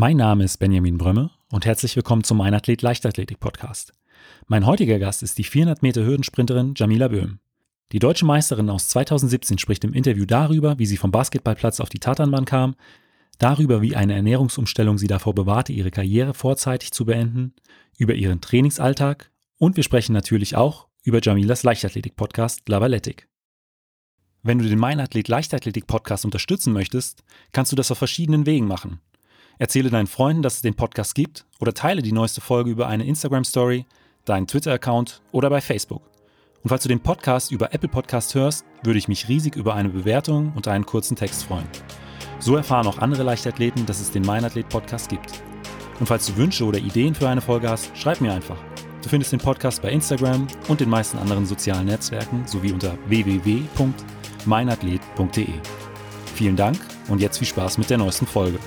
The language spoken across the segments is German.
Mein Name ist Benjamin Brömme und herzlich willkommen zum Mein Athlet Leichtathletik Podcast. Mein heutiger Gast ist die 400 Meter Hürdensprinterin Jamila Böhm. Die deutsche Meisterin aus 2017 spricht im Interview darüber, wie sie vom Basketballplatz auf die Tatanbahn kam, darüber, wie eine Ernährungsumstellung sie davor bewahrte, ihre Karriere vorzeitig zu beenden, über ihren Trainingsalltag und wir sprechen natürlich auch über Jamilas Leichtathletik-Podcast Lavaletic. Wenn du den Mein Athlet Leichtathletik Podcast unterstützen möchtest, kannst du das auf verschiedenen Wegen machen. Erzähle deinen Freunden, dass es den Podcast gibt oder teile die neueste Folge über eine Instagram Story, deinen Twitter-Account oder bei Facebook. Und falls du den Podcast über Apple Podcast hörst, würde ich mich riesig über eine Bewertung und einen kurzen Text freuen. So erfahren auch andere Leichtathleten, dass es den Mein Athlet Podcast gibt. Und falls du Wünsche oder Ideen für eine Folge hast, schreib mir einfach. Du findest den Podcast bei Instagram und den meisten anderen sozialen Netzwerken sowie unter www.meinathlet.de. Vielen Dank und jetzt viel Spaß mit der neuesten Folge.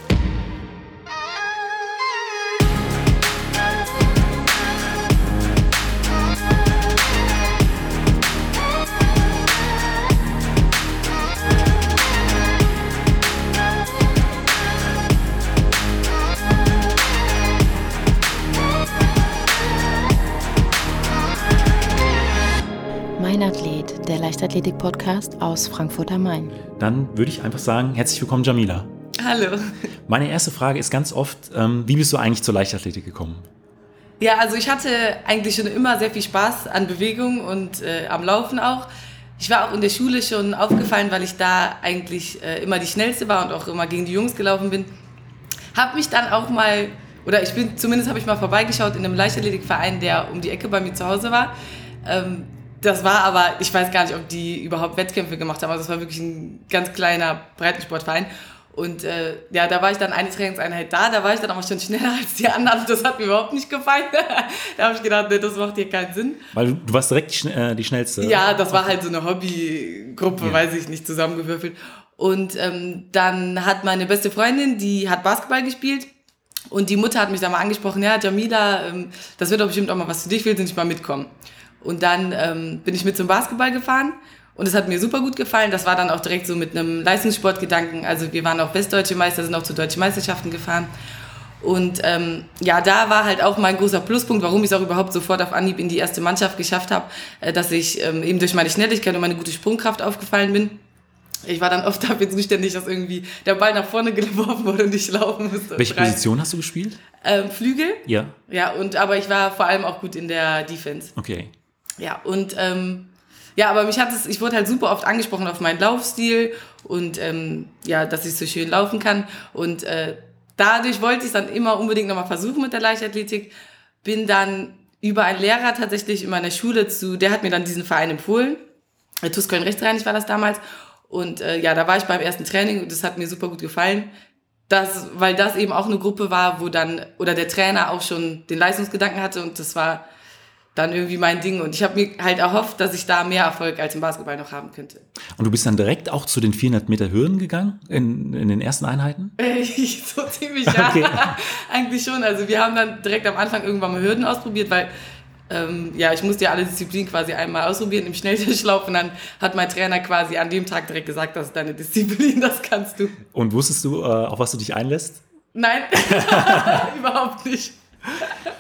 Leichtathletik-Podcast aus Frankfurt am Main. Dann würde ich einfach sagen, herzlich willkommen, Jamila. Hallo. Meine erste Frage ist ganz oft, ähm, wie bist du eigentlich zur Leichtathletik gekommen? Ja, also ich hatte eigentlich schon immer sehr viel Spaß an Bewegung und äh, am Laufen auch. Ich war auch in der Schule schon aufgefallen, weil ich da eigentlich äh, immer die Schnellste war und auch immer gegen die Jungs gelaufen bin. Hab mich dann auch mal, oder ich bin, zumindest habe ich mal vorbeigeschaut in einem Leichtathletikverein, der um die Ecke bei mir zu Hause war. Ähm, das war aber, ich weiß gar nicht, ob die überhaupt Wettkämpfe gemacht haben. Also das war wirklich ein ganz kleiner Breitensportverein. Und äh, ja, da war ich dann eine Trainingseinheit da, da war ich dann aber schon schneller als die anderen. Das hat mir überhaupt nicht gefallen. da habe ich gedacht, nee, das macht hier keinen Sinn. Weil du, du warst direkt die, äh, die schnellste. Ja, das war halt so eine Hobbygruppe, ja. weiß ich nicht, zusammengewürfelt. Und ähm, dann hat meine beste Freundin, die hat Basketball gespielt. Und die Mutter hat mich dann mal angesprochen, ja, Jamila, ähm, das wird doch bestimmt auch mal was für dich, willst du nicht mal mitkommen? Und dann ähm, bin ich mit zum Basketball gefahren und es hat mir super gut gefallen. Das war dann auch direkt so mit einem Leistungssportgedanken. Also wir waren auch westdeutsche Meister, sind auch zu deutschen Meisterschaften gefahren. Und ähm, ja, da war halt auch mein großer Pluspunkt, warum ich es auch überhaupt sofort auf Anhieb in die erste Mannschaft geschafft habe, äh, dass ich ähm, eben durch meine Schnelligkeit und meine gute Sprungkraft aufgefallen bin. Ich war dann oft dafür zuständig, dass irgendwie der Ball nach vorne geworfen wurde und ich laufen musste. Welche Position hast du gespielt? Ähm, Flügel. Ja. Ja, und aber ich war vor allem auch gut in der Defense. Okay. Ja, und ähm, ja, aber mich hat es, ich wurde halt super oft angesprochen auf meinen Laufstil und ähm, ja, dass ich so schön laufen kann. Und äh, dadurch wollte ich es dann immer unbedingt nochmal versuchen mit der Leichtathletik. Bin dann über einen Lehrer tatsächlich in meiner Schule zu, der hat mir dann diesen Verein empfohlen. TuS Köln Rechtsrheinig war das damals. Und äh, ja, da war ich beim ersten Training und das hat mir super gut gefallen. Das, weil das eben auch eine Gruppe war, wo dann, oder der Trainer auch schon den Leistungsgedanken hatte und das war dann irgendwie mein Ding. Und ich habe mir halt erhofft, dass ich da mehr Erfolg als im Basketball noch haben könnte. Und du bist dann direkt auch zu den 400 Meter Hürden gegangen in, in den ersten Einheiten? so ziemlich, ja. Okay. Eigentlich schon. Also wir haben dann direkt am Anfang irgendwann mal Hürden ausprobiert, weil ähm, ja, ich musste ja alle Disziplinen quasi einmal ausprobieren im Schnelltischlauf und dann hat mein Trainer quasi an dem Tag direkt gesagt, das ist deine Disziplin, das kannst du. Und wusstest du, äh, auf was du dich einlässt? Nein, überhaupt nicht.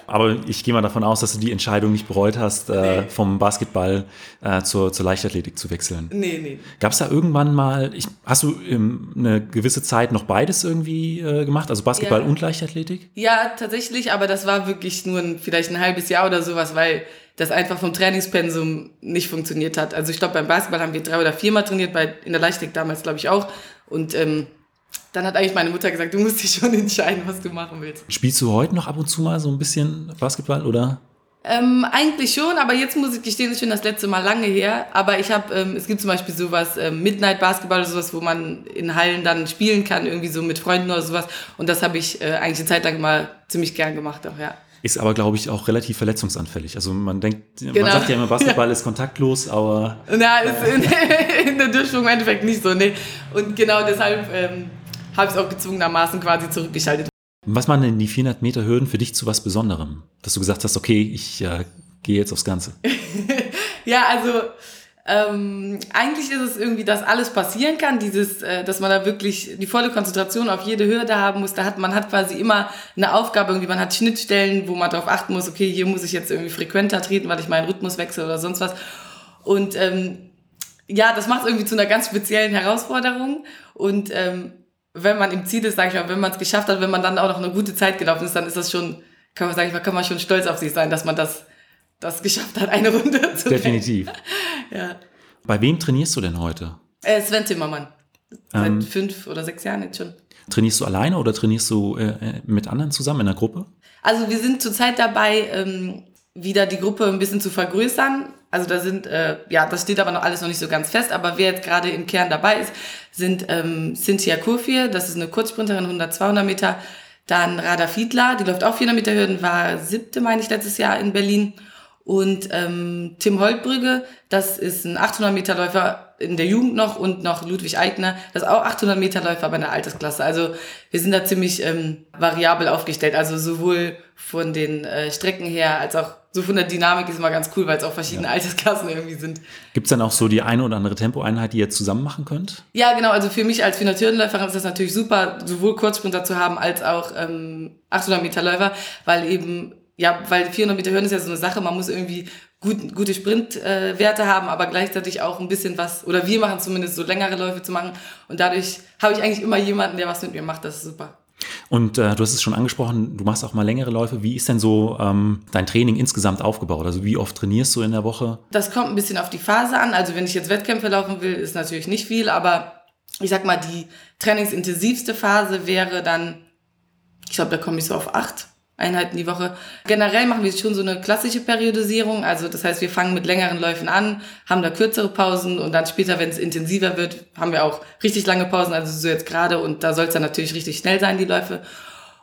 Aber ich gehe mal davon aus, dass du die Entscheidung nicht bereut hast, äh, nee. vom Basketball äh, zur, zur Leichtathletik zu wechseln. Nee, nee. Gab es da irgendwann mal, ich, hast du ähm, eine gewisse Zeit noch beides irgendwie äh, gemacht, also Basketball ja. und Leichtathletik? Ja, tatsächlich, aber das war wirklich nur ein, vielleicht ein halbes Jahr oder sowas, weil das einfach vom Trainingspensum nicht funktioniert hat. Also ich glaube, beim Basketball haben wir drei oder viermal trainiert, bei, in der Leichtathletik damals glaube ich auch. Und ähm, dann hat eigentlich meine Mutter gesagt, du musst dich schon entscheiden, was du machen willst. Spielst du heute noch ab und zu mal so ein bisschen Basketball oder? Ähm, eigentlich schon, aber jetzt muss ich gestehen, ist schon das letzte Mal lange her. Aber ich habe, ähm, es gibt zum Beispiel sowas, ähm, Midnight Basketball oder sowas, wo man in Hallen dann spielen kann, irgendwie so mit Freunden oder sowas. Und das habe ich äh, eigentlich eine Zeit lang mal ziemlich gern gemacht auch, ja. Ist aber, glaube ich, auch relativ verletzungsanfällig. Also man denkt, genau. man sagt ja immer, Basketball ja. ist kontaktlos, aber. Na, ist in, in der Durchführung im Endeffekt nicht so, nee. Und genau deshalb ähm, habe ich es auch gezwungenermaßen quasi zurückgeschaltet. Was waren denn die 400 Meter Hürden für dich zu was Besonderem? Dass du gesagt hast, okay, ich äh, gehe jetzt aufs Ganze. ja, also Ähm, eigentlich ist es irgendwie, dass alles passieren kann, dieses, äh, dass man da wirklich die volle Konzentration auf jede Hürde haben muss. Da hat man hat quasi immer eine Aufgabe, irgendwie man hat Schnittstellen, wo man darauf achten muss, okay, hier muss ich jetzt irgendwie frequenter treten, weil ich meinen Rhythmus wechsle oder sonst was. Und ähm, ja, das macht es irgendwie zu einer ganz speziellen Herausforderung. Und ähm, wenn man im Ziel ist, sage ich mal, wenn man es geschafft hat, wenn man dann auch noch eine gute Zeit gelaufen ist, dann ist das schon, kann man sagen, kann man schon stolz auf sich sein, dass man das das geschafft hat, eine Runde zu Definitiv. ja. Bei wem trainierst du denn heute? Äh, Sven Timmermann. Seit ähm, fünf oder sechs Jahren jetzt schon. Trainierst du alleine oder trainierst du äh, äh, mit anderen zusammen in der Gruppe? Also wir sind zurzeit dabei, ähm, wieder die Gruppe ein bisschen zu vergrößern. Also da sind, äh, ja, das steht aber noch alles noch nicht so ganz fest, aber wer jetzt gerade im Kern dabei ist, sind ähm, Cynthia Kurfir, das ist eine Kurzsprinterin, 100, 200 Meter. Dann Rada Fiedler, die läuft auch 400 Meter Hürden, war siebte, meine ich, letztes Jahr in Berlin. Und ähm, Tim Holtbrügge, das ist ein 800 Meter Läufer in der Jugend noch und noch Ludwig Eigner, das ist auch 800 Meter Läufer bei einer Altersklasse. Also wir sind da ziemlich ähm, variabel aufgestellt. Also sowohl von den äh, Strecken her als auch so von der Dynamik ist immer ganz cool, weil es auch verschiedene ja. Altersklassen irgendwie sind. Gibt es dann auch so die eine oder andere Tempoeinheit, die ihr zusammen machen könnt? Ja, genau. Also für mich als 400 Hürdenläuferin ist das natürlich super, sowohl Kurzsprinter zu haben als auch ähm, 800 Meter Läufer, weil eben ja, weil 400 Meter Höhen ist ja so eine Sache, man muss irgendwie gut, gute Sprintwerte äh, haben, aber gleichzeitig auch ein bisschen was, oder wir machen zumindest so längere Läufe zu machen. Und dadurch habe ich eigentlich immer jemanden, der was mit mir macht. Das ist super. Und äh, du hast es schon angesprochen, du machst auch mal längere Läufe. Wie ist denn so ähm, dein Training insgesamt aufgebaut? Also wie oft trainierst du in der Woche? Das kommt ein bisschen auf die Phase an. Also wenn ich jetzt Wettkämpfe laufen will, ist natürlich nicht viel, aber ich sag mal, die trainingsintensivste Phase wäre dann, ich glaube, da komme ich so auf acht Einheiten die Woche. Generell machen wir schon so eine klassische Periodisierung. Also das heißt, wir fangen mit längeren Läufen an, haben da kürzere Pausen und dann später, wenn es intensiver wird, haben wir auch richtig lange Pausen, also so jetzt gerade und da soll es dann natürlich richtig schnell sein, die Läufe.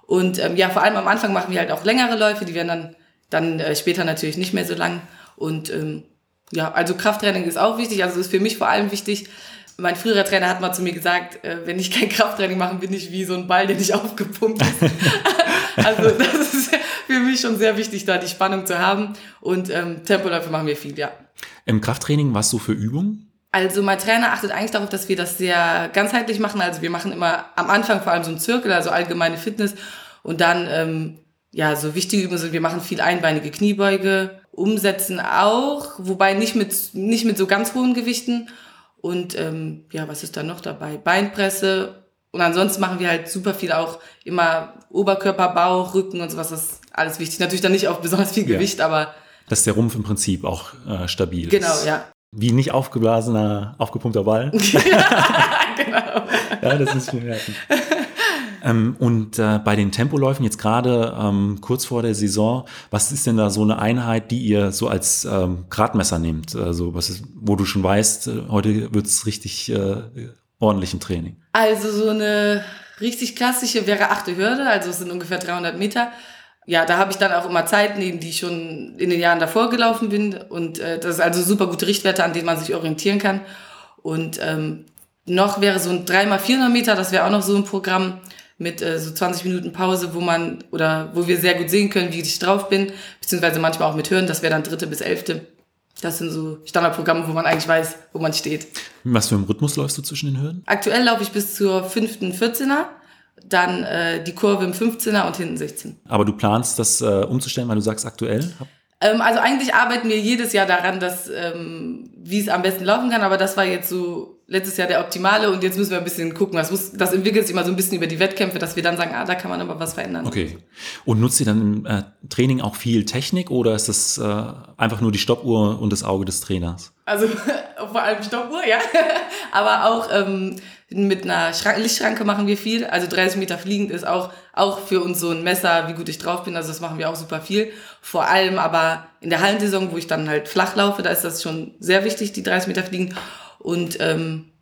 Und ähm, ja, vor allem am Anfang machen wir halt auch längere Läufe, die werden dann, dann äh, später natürlich nicht mehr so lang. Und ähm, ja, also Krafttraining ist auch wichtig. Also ist für mich vor allem wichtig, mein früherer Trainer hat mal zu mir gesagt, äh, wenn ich kein Krafttraining mache, bin ich wie so ein Ball, der nicht aufgepumpt ist. Also das ist für mich schon sehr wichtig, da die Spannung zu haben. Und ähm, Tempoläufe machen wir viel, ja. Im Krafttraining, was so für Übungen? Also mein Trainer achtet eigentlich darauf, dass wir das sehr ganzheitlich machen. Also wir machen immer am Anfang vor allem so einen Zirkel, also allgemeine Fitness. Und dann, ähm, ja, so wichtige Übungen sind, wir machen viel einbeinige Kniebeuge, umsetzen auch, wobei nicht mit, nicht mit so ganz hohen Gewichten. Und ähm, ja, was ist da noch dabei? Beinpresse. Und ansonsten machen wir halt super viel auch immer Oberkörper, Bauch, Rücken und sowas. Das ist alles wichtig. Natürlich dann nicht auf besonders viel Gewicht, ja. aber. Dass der Rumpf im Prinzip auch äh, stabil genau, ist. Genau, ja. Wie nicht aufgeblasener, aufgepumpter Ball. genau. ja, das ist mir merken. Ähm, und äh, bei den Tempoläufen jetzt gerade ähm, kurz vor der Saison, was ist denn da so eine Einheit, die ihr so als ähm, Gradmesser nehmt? Also was ist, wo du schon weißt, äh, heute wird es richtig äh, ordentlich im Training. Also so eine richtig klassische wäre achte Hürde, also es sind ungefähr 300 Meter. Ja, da habe ich dann auch immer Zeiten, die ich schon in den Jahren davor gelaufen bin. Und äh, das ist also super gute Richtwerte, an denen man sich orientieren kann. Und ähm, noch wäre so ein 3x400 Meter, das wäre auch noch so ein Programm mit äh, so 20 Minuten Pause, wo man oder wo wir sehr gut sehen können, wie ich drauf bin, beziehungsweise manchmal auch mit Hören, das wäre dann dritte bis elfte. Das sind so Standardprogramme, wo man eigentlich weiß, wo man steht. Was für einen Rhythmus läufst du zwischen den Hürden? Aktuell laufe ich bis zur fünften 14er, dann äh, die Kurve im 15er und hinten 16. Aber du planst das äh, umzustellen, weil du sagst aktuell? Ähm, also eigentlich arbeiten wir jedes Jahr daran, dass ähm, wie es am besten laufen kann, aber das war jetzt so letztes Jahr der optimale und jetzt müssen wir ein bisschen gucken. Das, muss, das entwickelt sich immer so ein bisschen über die Wettkämpfe, dass wir dann sagen, ah, da kann man aber was verändern. Okay. Und nutzt ihr dann im äh, Training auch viel Technik oder ist das äh, einfach nur die Stoppuhr und das Auge des Trainers? Also vor allem Stoppuhr, ja. aber auch ähm, mit einer Schrank Lichtschranke machen wir viel. Also 30 Meter fliegend ist auch, auch für uns so ein Messer, wie gut ich drauf bin. Also das machen wir auch super viel. Vor allem aber in der Hallensaison, wo ich dann halt flach laufe, da ist das schon sehr wichtig, die 30 Meter fliegend. Und ähm,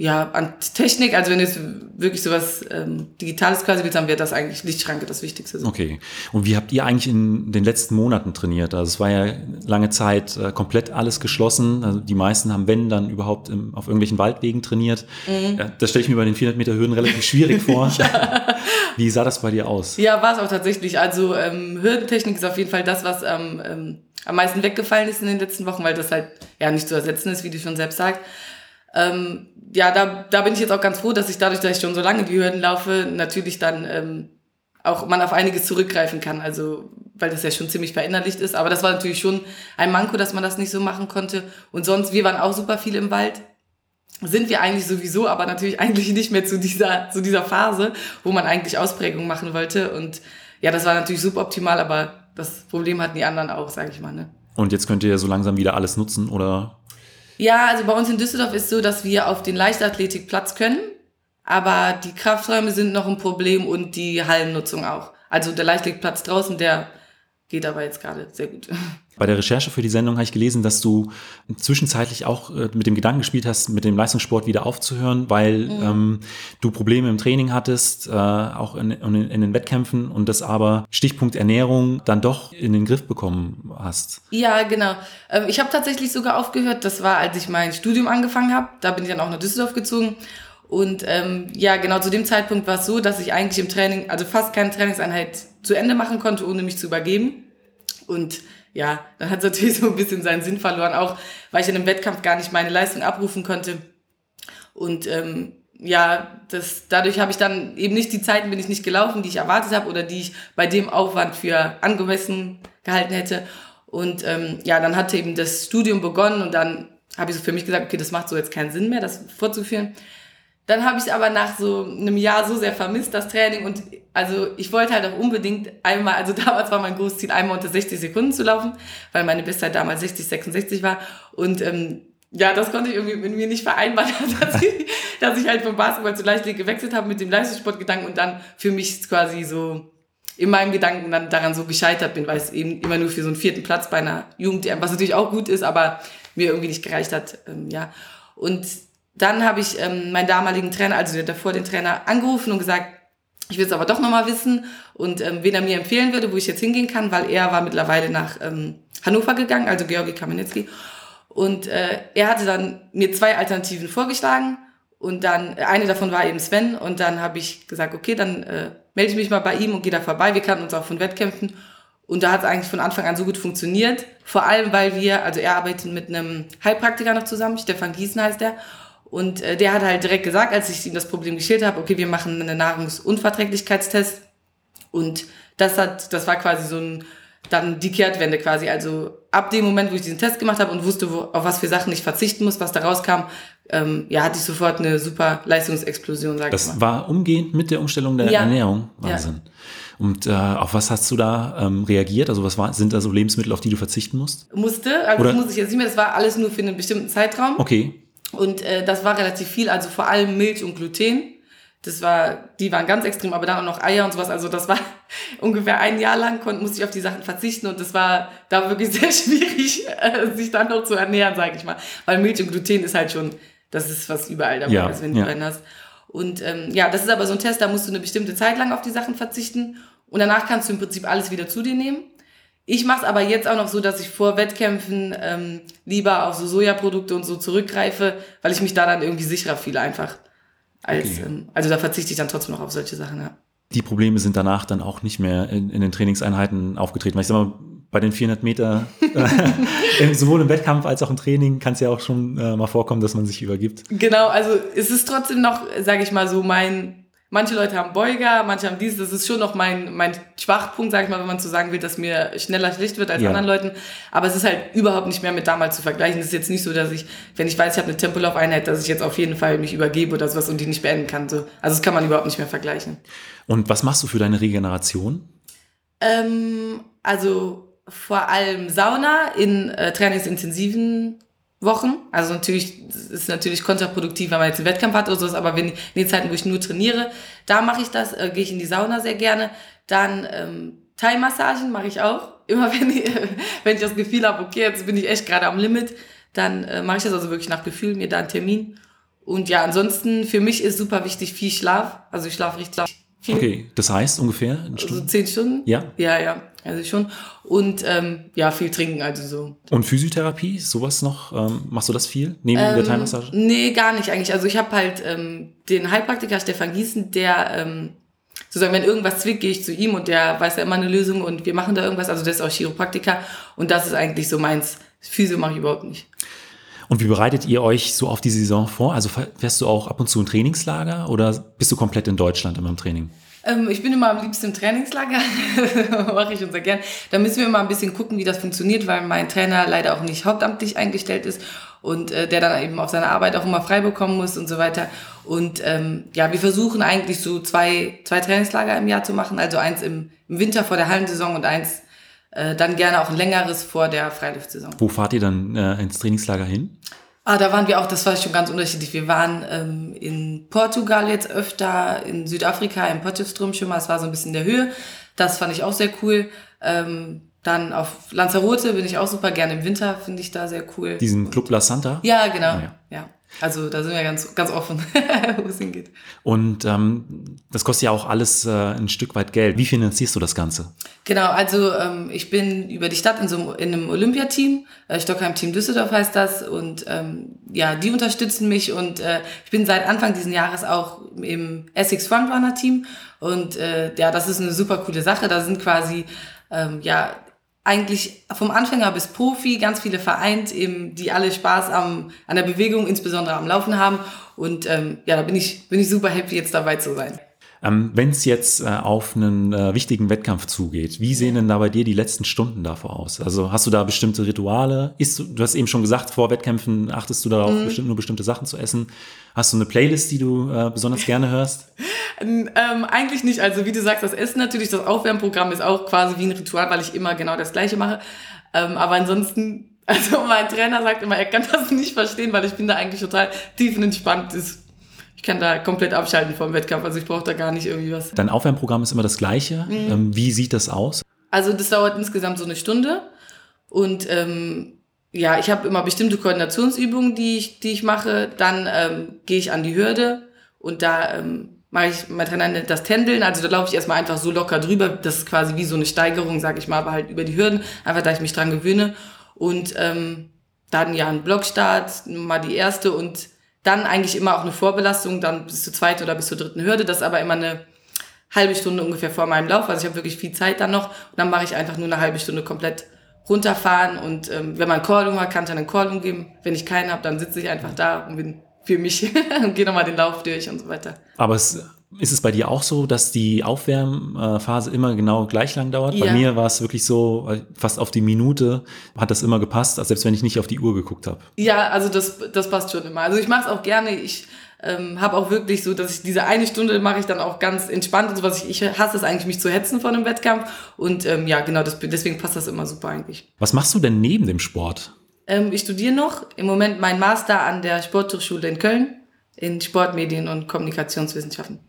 ja, an Technik, also wenn du jetzt wirklich sowas ähm, Digitales quasi willst, dann wäre das eigentlich Lichtschranke das Wichtigste. Okay. Und wie habt ihr eigentlich in den letzten Monaten trainiert? Also es war ja lange Zeit äh, komplett alles geschlossen. Also die meisten haben, wenn, dann überhaupt im, auf irgendwelchen Waldwegen trainiert. Mhm. Ja, das stelle ich mir bei den 400 Meter Hürden relativ schwierig vor. ja. Wie sah das bei dir aus? Ja, war es auch tatsächlich. Also ähm, Hürdentechnik ist auf jeden Fall das, was ähm, ähm, am meisten weggefallen ist in den letzten Wochen, weil das halt ja nicht zu ersetzen ist, wie du schon selbst sagst. Ähm, ja, da, da bin ich jetzt auch ganz froh, dass ich dadurch, dass ich schon so lange die Hürden laufe, natürlich dann ähm, auch man auf einiges zurückgreifen kann. Also, weil das ja schon ziemlich verinnerlicht ist. Aber das war natürlich schon ein Manko, dass man das nicht so machen konnte. Und sonst, wir waren auch super viel im Wald. Sind wir eigentlich sowieso, aber natürlich eigentlich nicht mehr zu dieser, zu dieser Phase, wo man eigentlich Ausprägung machen wollte. Und ja, das war natürlich suboptimal, aber das Problem hatten die anderen auch, sage ich mal. Ne? Und jetzt könnt ihr so langsam wieder alles nutzen, oder? Ja, also bei uns in Düsseldorf ist so, dass wir auf den Leichtathletikplatz können, aber die Krafträume sind noch ein Problem und die Hallennutzung auch. Also der Leichtathletikplatz draußen, der geht aber jetzt gerade sehr gut. Bei der Recherche für die Sendung habe ich gelesen, dass du zwischenzeitlich auch äh, mit dem Gedanken gespielt hast, mit dem Leistungssport wieder aufzuhören, weil mhm. ähm, du Probleme im Training hattest, äh, auch in, in, in, den Wettkämpfen und das aber Stichpunkt Ernährung dann doch in den Griff bekommen hast. Ja, genau. Ähm, ich habe tatsächlich sogar aufgehört. Das war, als ich mein Studium angefangen habe. Da bin ich dann auch nach Düsseldorf gezogen. Und ähm, ja, genau zu dem Zeitpunkt war es so, dass ich eigentlich im Training, also fast keine Trainingseinheit zu Ende machen konnte, ohne mich zu übergeben. Und ja, dann hat es natürlich so ein bisschen seinen Sinn verloren, auch weil ich in einem Wettkampf gar nicht meine Leistung abrufen konnte. Und ähm, ja, das, dadurch habe ich dann eben nicht die Zeiten bin ich nicht gelaufen, die ich erwartet habe oder die ich bei dem Aufwand für angemessen gehalten hätte. Und ähm, ja, dann hatte eben das Studium begonnen und dann habe ich so für mich gesagt, okay, das macht so jetzt keinen Sinn mehr, das vorzuführen. Dann habe ich aber nach so einem Jahr so sehr vermisst, das Training. Und also ich wollte halt auch unbedingt einmal, also damals war mein großes Ziel, einmal unter 60 Sekunden zu laufen, weil meine Bestzeit damals 60, 66 war. Und ähm, ja, das konnte ich irgendwie mit mir nicht vereinbaren, dass ich, dass ich halt vom Basketball zu Leichtathletik gewechselt habe mit dem Leistungssportgedanken und dann für mich quasi so in meinem Gedanken dann daran so gescheitert bin, weil es eben immer nur für so einen vierten Platz bei einer Jugend, was natürlich auch gut ist, aber mir irgendwie nicht gereicht hat, ähm, ja. Und dann habe ich ähm, meinen damaligen Trainer, also davor den Trainer, angerufen und gesagt, ich will es aber doch nochmal wissen und ähm, wen er mir empfehlen würde, wo ich jetzt hingehen kann, weil er war mittlerweile nach ähm, Hannover gegangen, also Georgi Kamenetsky. Und äh, er hatte dann mir zwei Alternativen vorgeschlagen und dann, eine davon war eben Sven und dann habe ich gesagt, okay, dann äh, melde ich mich mal bei ihm und gehe da vorbei. Wir kannten uns auch von Wettkämpfen und da hat es eigentlich von Anfang an so gut funktioniert. Vor allem, weil wir, also er arbeitet mit einem Heilpraktiker noch zusammen, Stefan Gießen heißt der. Und äh, der hat halt direkt gesagt, als ich ihm das Problem geschildert habe, okay, wir machen einen Nahrungsunverträglichkeitstest. Und das hat, das war quasi so ein, dann die Kehrtwende quasi. Also ab dem Moment, wo ich diesen Test gemacht habe und wusste, wo, auf was für Sachen ich verzichten muss, was da rauskam, ähm, ja, hatte ich sofort eine super Leistungsexplosion, sag das ich mal. Das war umgehend mit der Umstellung der ja. Ernährung. Wahnsinn. Ja. Und äh, auf was hast du da ähm, reagiert? Also was war, sind da so Lebensmittel, auf die du verzichten musst? Musste, also Oder? das muss ich jetzt nicht mehr, das war alles nur für einen bestimmten Zeitraum. Okay. Und äh, das war relativ viel, also vor allem Milch und Gluten. Das war, die waren ganz extrem, aber dann auch noch Eier und sowas. Also das war ungefähr ein Jahr lang, konnte, musste ich auf die Sachen verzichten und das war da wirklich sehr schwierig, äh, sich dann noch zu ernähren, sage ich mal. Weil Milch und Gluten ist halt schon, das ist was überall dabei ja, ist, wenn du ja. hast. Und ähm, ja, das ist aber so ein Test, da musst du eine bestimmte Zeit lang auf die Sachen verzichten und danach kannst du im Prinzip alles wieder zu dir nehmen. Ich mache es aber jetzt auch noch so, dass ich vor Wettkämpfen ähm, lieber auf so Sojaprodukte und so zurückgreife, weil ich mich da dann irgendwie sicherer fühle einfach. Als, okay. ähm, also da verzichte ich dann trotzdem noch auf solche Sachen, ja. Die Probleme sind danach dann auch nicht mehr in, in den Trainingseinheiten aufgetreten. Weil ich sag mal, bei den 400 Meter, äh, sowohl im Wettkampf als auch im Training, kann es ja auch schon äh, mal vorkommen, dass man sich übergibt. Genau, also es ist trotzdem noch, sage ich mal so, mein Manche Leute haben Beuger, manche haben dieses. Das ist schon noch mein, mein Schwachpunkt, sag ich mal, wenn man so sagen will, dass mir schneller schlecht wird als ja. anderen Leuten. Aber es ist halt überhaupt nicht mehr mit damals zu vergleichen. Es ist jetzt nicht so, dass ich, wenn ich weiß, ich habe eine Tempolaufeinheit, dass ich jetzt auf jeden Fall mich übergebe oder sowas und die nicht beenden kann. So. Also das kann man überhaupt nicht mehr vergleichen. Und was machst du für deine Regeneration? Ähm, also vor allem Sauna in äh, trainingsintensiven Wochen. Also natürlich ist natürlich kontraproduktiv, wenn man jetzt einen Wettkampf hat oder sowas, aber wenn in den Zeiten, wo ich nur trainiere, da mache ich das, äh, gehe ich in die Sauna sehr gerne. Dann ähm, Thai-Massagen mache ich auch. Immer wenn ich, wenn ich das Gefühl habe, okay, jetzt bin ich echt gerade am Limit, dann äh, mache ich das also wirklich nach Gefühl, mir da einen Termin. Und ja, ansonsten für mich ist super wichtig viel Schlaf. Also ich schlafe richtig viel. Okay, das heißt ungefähr also zehn Stunden? Ja. Ja, ja, also schon. Und ähm, ja, viel trinken, also so. Und Physiotherapie, sowas noch? Ähm, machst du das viel neben ähm, der Thai-Massage? Nee, gar nicht eigentlich. Also ich habe halt ähm, den Heilpraktiker Stefan Gießen, der ähm, sozusagen, wenn irgendwas zwickt, gehe ich zu ihm und der weiß ja immer eine Lösung und wir machen da irgendwas. Also der ist auch Chiropraktiker und das ist eigentlich so meins. Physio mache ich überhaupt nicht. Und wie bereitet ihr euch so auf die Saison vor? Also fährst du auch ab und zu ein Trainingslager oder bist du komplett in Deutschland immer im Training? Ähm, ich bin immer am liebsten im Trainingslager, mache ich unser gern. Da müssen wir mal ein bisschen gucken, wie das funktioniert, weil mein Trainer leider auch nicht hauptamtlich eingestellt ist und äh, der dann eben auf seine Arbeit auch immer frei bekommen muss und so weiter. Und ähm, ja, wir versuchen eigentlich so zwei, zwei Trainingslager im Jahr zu machen, also eins im, im Winter vor der Hallensaison und eins äh, dann gerne auch ein längeres vor der Freiluftsaison. Wo fahrt ihr dann äh, ins Trainingslager hin? Ah, da waren wir auch, das war schon ganz unterschiedlich. Wir waren ähm, in Portugal jetzt öfter, in Südafrika, in Potchefstroom schon mal, es war so ein bisschen der Höhe. Das fand ich auch sehr cool. Ähm, dann auf Lanzarote bin ich auch super gerne im Winter, finde ich da sehr cool. Diesen Club La Santa? Ja, genau. Ah, ja. ja. Also da sind wir ganz, ganz offen, wo es hingeht. Und ähm, das kostet ja auch alles äh, ein Stück weit Geld. Wie finanzierst du das Ganze? Genau, also ähm, ich bin über die Stadt in so einem, in einem Olympiateam, äh, Stockheim Team Düsseldorf heißt das. Und ähm, ja, die unterstützen mich und äh, ich bin seit Anfang dieses Jahres auch im Essex Frontrunner Team. Und äh, ja, das ist eine super coole Sache. Da sind quasi ähm, ja eigentlich vom Anfänger bis Profi ganz viele vereint, eben, die alle Spaß am, an der Bewegung, insbesondere am Laufen haben. Und ähm, ja, da bin ich, bin ich super happy, jetzt dabei zu sein. Ähm, Wenn es jetzt äh, auf einen äh, wichtigen Wettkampf zugeht, wie sehen denn da bei dir die letzten Stunden davor aus? Also hast du da bestimmte Rituale? Ist, du hast eben schon gesagt, vor Wettkämpfen achtest du darauf, mhm. bestimmt, nur bestimmte Sachen zu essen. Hast du eine Playlist, die du äh, besonders gerne hörst? ähm, eigentlich nicht. Also wie du sagst, das Essen natürlich, das Aufwärmprogramm ist auch quasi wie ein Ritual, weil ich immer genau das Gleiche mache. Ähm, aber ansonsten, also mein Trainer sagt immer, er kann das nicht verstehen, weil ich bin da eigentlich total tiefenentspannt. Das ich kann da komplett abschalten vom Wettkampf. Also ich brauche da gar nicht irgendwie was. Dein Aufwärmprogramm ist immer das gleiche. Mhm. Ähm, wie sieht das aus? Also das dauert insgesamt so eine Stunde. Und ähm, ja, ich habe immer bestimmte Koordinationsübungen, die ich, die ich mache. Dann ähm, gehe ich an die Hürde und da ähm, mache ich, mein Trainer nennt das Tändeln. Also da laufe ich erstmal einfach so locker drüber. Das ist quasi wie so eine Steigerung, sage ich mal, aber halt über die Hürden. Einfach, da ich mich dran gewöhne. Und ähm, dann ja ein Blockstart, mal die erste und dann eigentlich immer auch eine Vorbelastung, dann bis zur zweiten oder bis zur dritten Hürde. Das aber immer eine halbe Stunde ungefähr vor meinem Lauf. Also ich habe wirklich viel Zeit dann noch. Und dann mache ich einfach nur eine halbe Stunde komplett runterfahren. Und ähm, wenn man Callung hat, kann ich dann einen Callung geben. Wenn ich keinen habe, dann sitze ich einfach da und bin für mich und gehe nochmal den Lauf durch und so weiter. Aber es ist es bei dir auch so, dass die Aufwärmphase immer genau gleich lang dauert? Ja. Bei mir war es wirklich so, fast auf die Minute hat das immer gepasst, selbst wenn ich nicht auf die Uhr geguckt habe. Ja, also das, das passt schon immer. Also ich mache es auch gerne. Ich ähm, habe auch wirklich so, dass ich diese eine Stunde mache ich dann auch ganz entspannt und sowas. Ich, ich hasse es eigentlich, mich zu hetzen vor einem Wettkampf. Und ähm, ja, genau, das, deswegen passt das immer super eigentlich. Was machst du denn neben dem Sport? Ähm, ich studiere noch im Moment meinen Master an der Sporthochschule in Köln in Sportmedien und Kommunikationswissenschaften.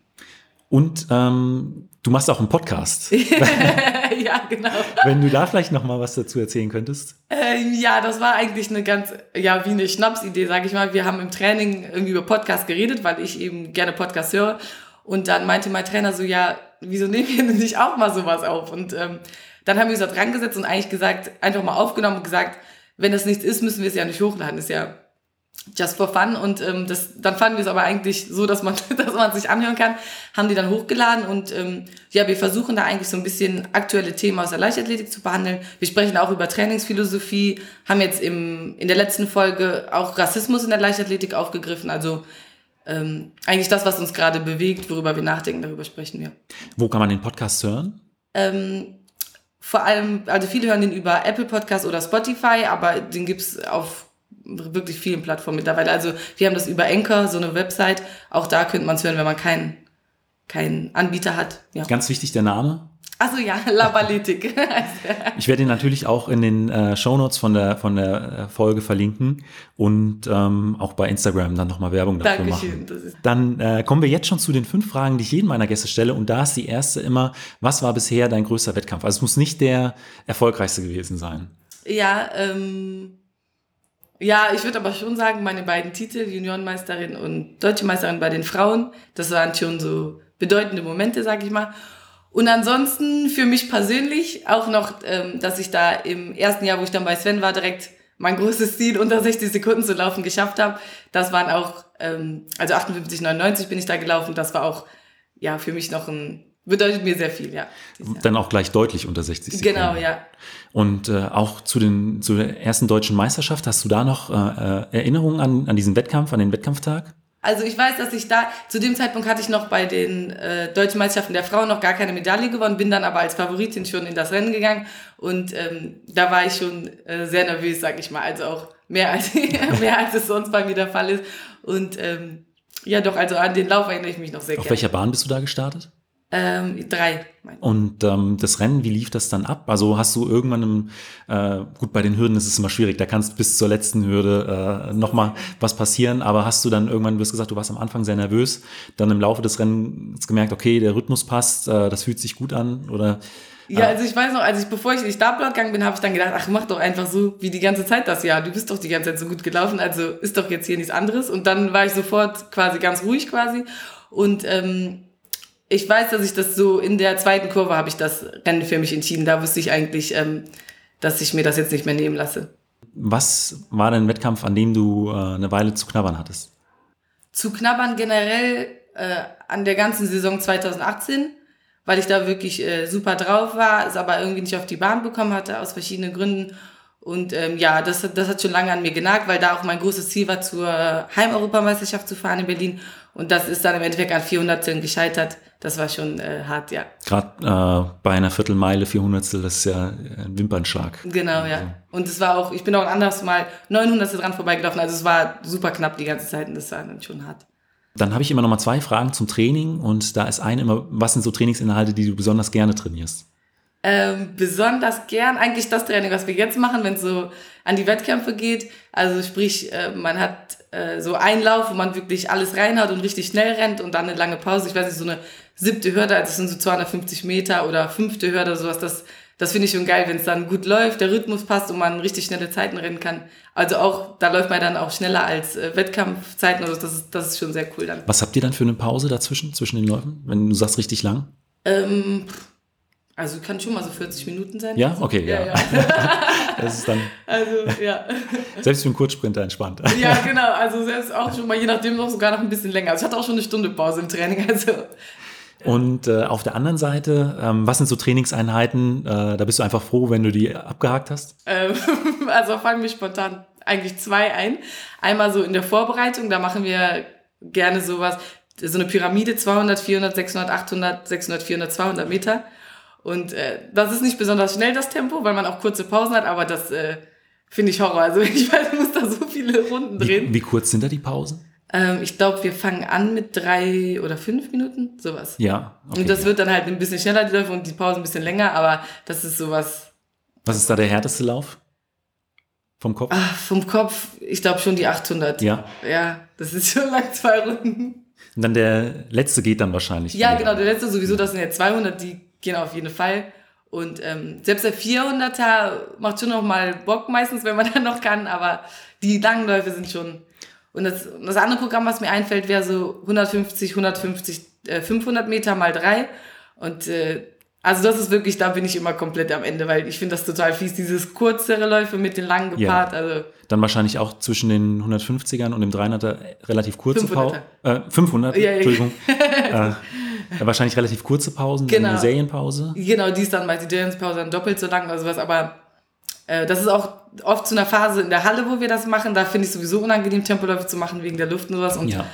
Und ähm, du machst auch einen Podcast. ja, genau. Wenn du da vielleicht noch mal was dazu erzählen könntest. Ähm, ja, das war eigentlich eine ganz, ja, wie eine Schnapsidee, sage ich mal. Wir haben im Training irgendwie über Podcast geredet, weil ich eben gerne Podcast höre. Und dann meinte mein Trainer so, ja, wieso nehmen wir denn nicht auch mal sowas auf? Und ähm, dann haben wir uns da dran gesetzt und eigentlich gesagt, einfach mal aufgenommen und gesagt, wenn das nichts ist, müssen wir es ja nicht hochladen. Ist ja just for fun und ähm, das, dann fanden wir es aber eigentlich so, dass man, dass man sich anhören kann, haben die dann hochgeladen und ähm, ja, wir versuchen da eigentlich so ein bisschen aktuelle Themen aus der Leichtathletik zu behandeln. Wir sprechen auch über Trainingsphilosophie, haben jetzt im, in der letzten Folge auch Rassismus in der Leichtathletik aufgegriffen, also ähm, eigentlich das, was uns gerade bewegt, worüber wir nachdenken, darüber sprechen wir. Wo kann man den Podcast hören? Ähm, vor allem, also viele hören den über Apple Podcast oder Spotify, aber den gibt's auf wirklich vielen Plattformen mittlerweile. Also wir haben das über Anchor, so eine Website. Auch da könnte man es hören, wenn man keinen keinen Anbieter hat. Ja. Ganz wichtig der Name. Also ja, Labalitik. ich werde ihn natürlich auch in den äh, Shownotes von der, von der äh, Folge verlinken und ähm, auch bei Instagram dann nochmal Werbung dafür Dankeschön, machen. Dann äh, kommen wir jetzt schon zu den fünf Fragen, die ich jedem meiner Gäste stelle. Und da ist die erste immer, was war bisher dein größter Wettkampf? Also es muss nicht der erfolgreichste gewesen sein. Ja, ähm, Ja, ich würde aber schon sagen, meine beiden Titel, Juniorenmeisterin und Deutsche Meisterin bei den Frauen, das waren schon so bedeutende Momente, sag ich mal. Und ansonsten für mich persönlich auch noch, ähm, dass ich da im ersten Jahr, wo ich dann bei Sven war, direkt mein großes Ziel unter 60 Sekunden zu laufen geschafft habe. Das waren auch, ähm, also 58, 99 bin ich da gelaufen. Das war auch ja für mich noch ein bedeutet mir sehr viel, ja. Dann auch gleich deutlich unter 60 Sekunden. Genau, ja. Und äh, auch zu den zu der ersten deutschen Meisterschaft, hast du da noch äh, äh Erinnerungen an, an diesen Wettkampf, an den Wettkampftag? Also ich weiß, dass ich da, zu dem Zeitpunkt hatte ich noch bei den äh, deutschen Meisterschaften der Frauen noch gar keine Medaille gewonnen, bin dann aber als Favoritin schon in das Rennen gegangen und ähm, da war ich schon äh, sehr nervös, sag ich mal, also auch mehr als, mehr als es sonst bei mir der Fall ist. Und ähm, ja doch, also an den Lauf erinnere ich mich noch sehr Auf gerne. welcher Bahn bist du da gestartet? Ähm, drei. Und ähm, das Rennen, wie lief das dann ab? Also hast du irgendwann, im, äh, gut, bei den Hürden ist es immer schwierig, da kannst bis zur letzten Hürde äh, nochmal was passieren, aber hast du dann irgendwann, du hast gesagt, du warst am Anfang sehr nervös, dann im Laufe des Rennens gemerkt, okay, der Rhythmus passt, äh, das fühlt sich gut an oder... Ja, also ich weiß noch, als ich, bevor ich in die Startblock gegangen bin, habe ich dann gedacht, ach, mach doch einfach so wie die ganze Zeit das Jahr. Du bist doch die ganze Zeit so gut gelaufen, also ist doch jetzt hier nichts anderes. Und dann war ich sofort quasi ganz ruhig quasi. Und ähm, ich weiß, dass ich das so in der zweiten Kurve habe ich das Rennen für mich entschieden. Da wusste ich eigentlich, ähm, dass ich mir das jetzt nicht mehr nehmen lasse. Was war denn ein Wettkampf, an dem du äh, eine Weile zu knabbern hattest? Zu knabbern generell äh, an der ganzen Saison 2018, weil ich da wirklich äh, super drauf war, es aber irgendwie nicht auf die Bahn bekommen hatte, aus verschiedenen Gründen. Und ähm, ja, das, das hat schon lange an mir genagt, weil da auch mein großes Ziel war, zur Heimeuropameisterschaft zu fahren in Berlin. Und das ist dann im Endeffekt an 400 gescheitert. Das war schon äh, hart, ja. Gerade äh, bei einer Viertelmeile, 400 das ist ja ein Wimpernschlag. Genau, ja. Also. Und es war auch, ich bin auch ein anderes Mal 900 dran vorbeigelaufen. Also es war super knapp die ganze Zeit und das war dann schon hart. Dann habe ich immer noch mal zwei Fragen zum Training und da ist eine immer, was sind so Trainingsinhalte, die du besonders gerne trainierst? Ähm, besonders gern eigentlich das Training, was wir jetzt machen, wenn es so an die Wettkämpfe geht. Also sprich, äh, man hat äh, so einen Lauf, wo man wirklich alles reinhaut und richtig schnell rennt und dann eine lange Pause. Ich weiß nicht, so eine siebte Hürde, also das sind so 250 Meter oder fünfte Hürde, sowas. Das, das finde ich schon geil, wenn es dann gut läuft, der Rhythmus passt und man richtig schnelle Zeiten rennen kann. Also auch, da läuft man dann auch schneller als äh, Wettkampfzeiten. Also das ist, das ist schon sehr cool dann. Was habt ihr dann für eine Pause dazwischen, zwischen den Läufen, wenn du sagst richtig lang? Ähm, also kann schon mal so 40 Minuten sein. Ja, okay, ja. ja, das ist dann. Also, ja. Selbst für einen Kurzsprinter entspannt. ja, genau. Also selbst auch schon mal, je nachdem noch sogar noch ein bisschen länger. Also ich hatte auch schon eine Stunde Pause im Training. Also. Und äh, auf der anderen Seite, ähm, was sind so Trainingseinheiten? Äh, da bist du einfach froh, wenn du die abgehakt hast? Ähm, also fangen wir spontan eigentlich zwei ein. Einmal so in der Vorbereitung, da machen wir gerne sowas, so eine Pyramide, 200, 400, 600, 800, 600, 400, 200 Meter. Und äh, das ist nicht besonders schnell, das Tempo, weil man auch kurze Pausen hat, aber das äh, finde ich Horror. Also ich weiß, muss da so viele Runden drehen. Wie, wie kurz sind da die Pausen? Ähm, ich glaube, wir fangen an mit drei oder fünf Minuten, sowas. Ja. Okay, und das ja. wird dann halt ein bisschen schneller, die Läufe, und die Pause ein bisschen länger, aber das ist sowas. Was ist da der härteste Lauf? Vom Kopf? Ach, vom Kopf, ich glaube schon die 800. Ja. Ja, das ist schon lang zwei Runden. Und dann der letzte geht dann wahrscheinlich. Ja, genau, der letzte sowieso, das sind ja 200, die gehen auf jeden Fall. Und ähm, selbst der 400er macht schon noch mal Bock meistens, wenn man dann noch kann, aber die langen Läufe sind schon. Und das, das andere Programm, was mir einfällt, wäre so 150, 150, äh, 500 Meter mal drei. Und äh, also das ist wirklich, da bin ich immer komplett am Ende, weil ich finde das total fies, dieses kürzere Läufe mit den langen gepaart. Ja. Also Dann wahrscheinlich auch zwischen den 150ern und dem 300er relativ kurze Pause. Äh, 500, ja, Entschuldigung. äh, wahrscheinlich relativ kurze Pausen, genau. eine Serienpause. Genau, die ist dann meist die Serienpause dann doppelt so lang oder sowas, aber äh, das ist auch oft zu einer Phase in der Halle, wo wir das machen. Da finde ich sowieso unangenehm, Tempoläufe zu machen wegen der Luft und sowas. Und ja.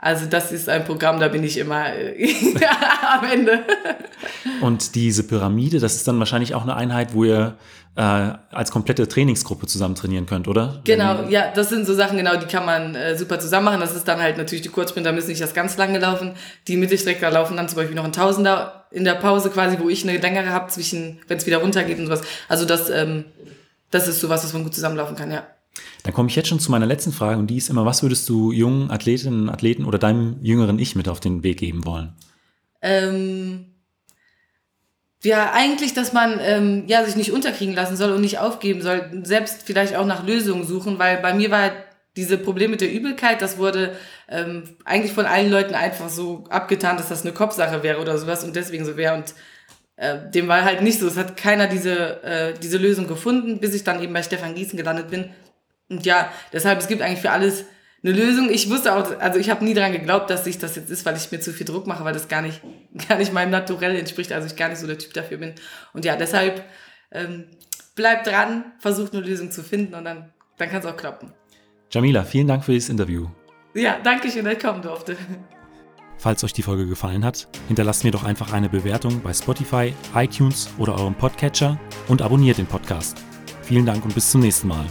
Also das ist ein Programm, da bin ich immer äh, am Ende. Und diese Pyramide, das ist dann wahrscheinlich auch eine Einheit, wo ihr äh, als komplette Trainingsgruppe zusammen trainieren könnt, oder? Genau, ja, das sind so Sachen, genau, die kann man äh, super zusammen machen. Das ist dann halt natürlich, die Kurzsprinter müssen nicht das ganz lange laufen. Die Mittelstrecker laufen dann zum Beispiel noch ein Tausender in der Pause quasi, wo ich eine längere habe zwischen, wenn es wieder runtergeht und sowas. Also das, ähm, das ist sowas, was man gut zusammenlaufen kann, ja. Dann komme ich jetzt schon zu meiner letzten Frage und die ist immer, was würdest du jungen Athletinnen Athleten oder deinem jüngeren Ich mit auf den Weg geben wollen? Ähm, Ja, eigentlich, dass man ähm, ja, sich nicht unterkriegen lassen soll und nicht aufgeben soll, selbst vielleicht auch nach Lösungen suchen, weil bei mir war diese Probleme mit der Übelkeit, das wurde ähm, eigentlich von allen Leuten einfach so abgetan, dass das eine Kopfsache wäre oder sowas und deswegen so wäre. Und äh, dem war halt nicht so. Es hat keiner diese, äh, diese Lösung gefunden, bis ich dann eben bei Stefan Gießen gelandet bin. Und ja, deshalb, es gibt eigentlich für alles eine Lösung. Ich wusste auch, also ich habe nie daran geglaubt, dass ich das jetzt ist, weil ich mir zu viel Druck mache, weil das gar nicht, gar nicht meinem Naturell entspricht, also ich gar nicht so der Typ dafür bin. Und ja, deshalb ähm, bleibt dran, versucht eine Lösung zu finden und dann, dann kann es auch klappen. Jamila, vielen Dank für dieses Interview. Ja, danke schön, dass ich kommen durfte. Falls euch die Folge gefallen hat, hinterlasst mir doch einfach eine Bewertung bei Spotify, iTunes oder eurem Podcatcher und abonniert den Podcast. Vielen Dank und bis zum nächsten Mal.